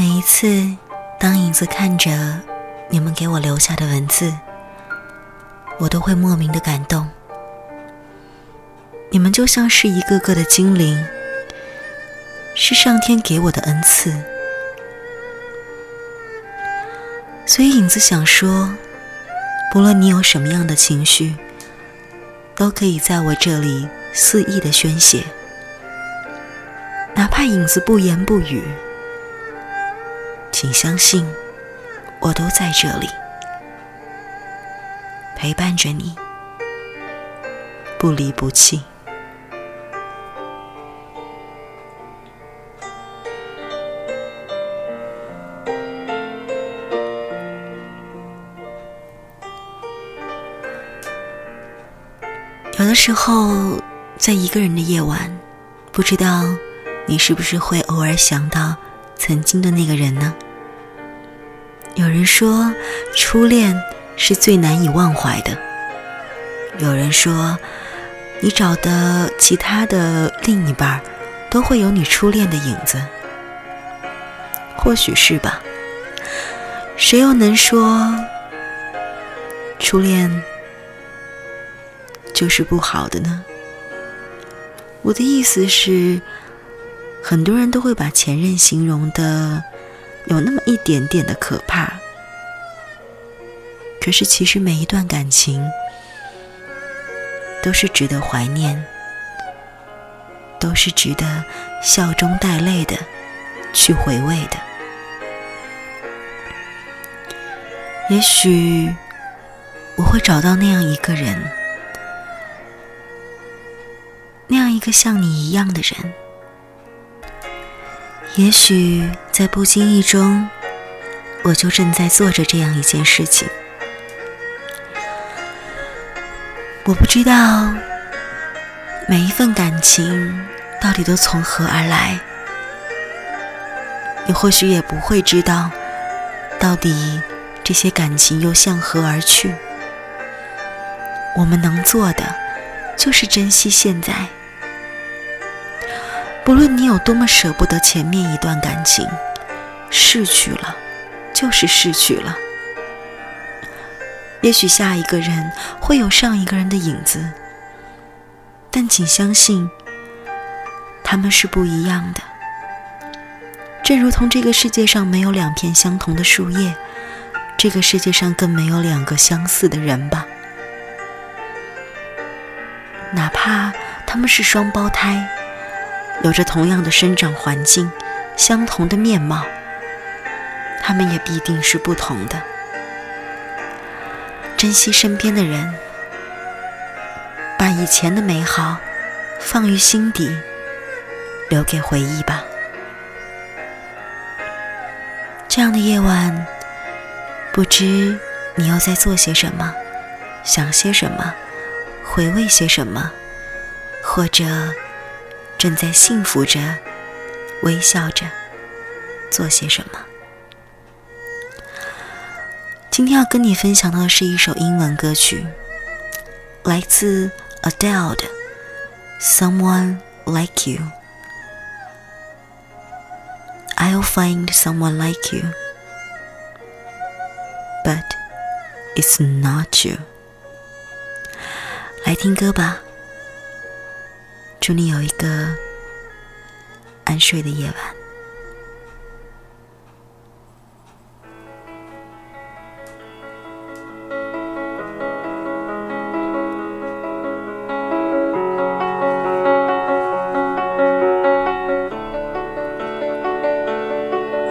每一次，当影子看着你们给我留下的文字，我都会莫名的感动。你们就像是一个个的精灵，是上天给我的恩赐。所以影子想说，不论你有什么样的情绪，都可以在我这里肆意的宣泄。哪怕影子不言不语，请相信，我都在这里陪伴着你，不离不弃。有的时候，在一个人的夜晚，不知道你是不是会偶尔想到曾经的那个人呢？有人说，初恋是最难以忘怀的；有人说，你找的其他的另一半都会有你初恋的影子。或许是吧，谁又能说初恋？就是不好的呢。我的意思是，很多人都会把前任形容的有那么一点点的可怕。可是其实每一段感情都是值得怀念，都是值得笑中带泪的去回味的。也许我会找到那样一个人。那样一个像你一样的人，也许在不经意中，我就正在做着这样一件事情。我不知道每一份感情到底都从何而来，你或许也不会知道到底这些感情又向何而去。我们能做的就是珍惜现在。不论你有多么舍不得前面一段感情，逝去了，就是逝去了。也许下一个人会有上一个人的影子，但请相信，他们是不一样的。正如同这个世界上没有两片相同的树叶，这个世界上更没有两个相似的人吧。哪怕他们是双胞胎。有着同样的生长环境，相同的面貌，他们也必定是不同的。珍惜身边的人，把以前的美好放于心底，留给回忆吧。这样的夜晚，不知你又在做些什么，想些什么，回味些什么，或者……正在幸福着，微笑着，做些什么？今天要跟你分享到的是一首英文歌曲，来自 Adele 的《Someone Like You》。I'll find someone like you, but it's not you。来听歌吧。祝你有一个安睡的夜晚。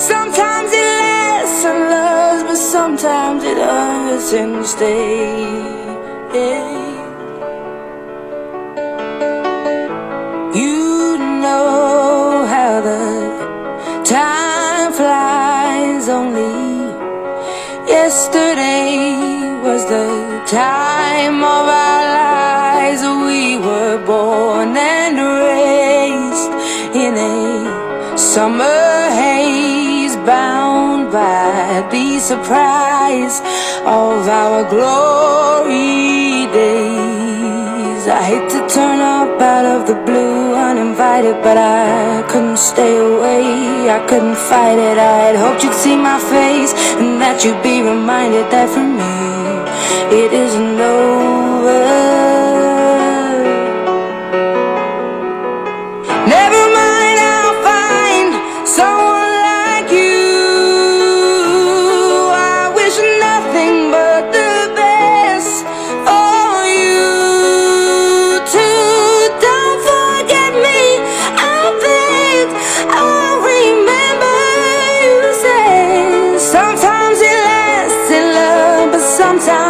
sometimes it has and loves but sometimes it hurts instead. Time of our lives we were born and raised in a summer haze bound by the surprise of our glory days. I hate to turn up out of the blue uninvited but I couldn't stay away. I couldn't fight it. I had hoped you'd see my face and that you'd be reminded that for me it isn't over Never mind, I'll find someone like you. I wish nothing but the best for you too. Don't forget me. I think I'll remember you say sometimes it lasts in love, but sometimes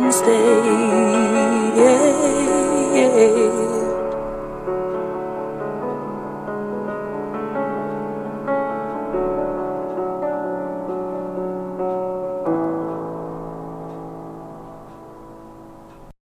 Wednesday. Yeah, yeah.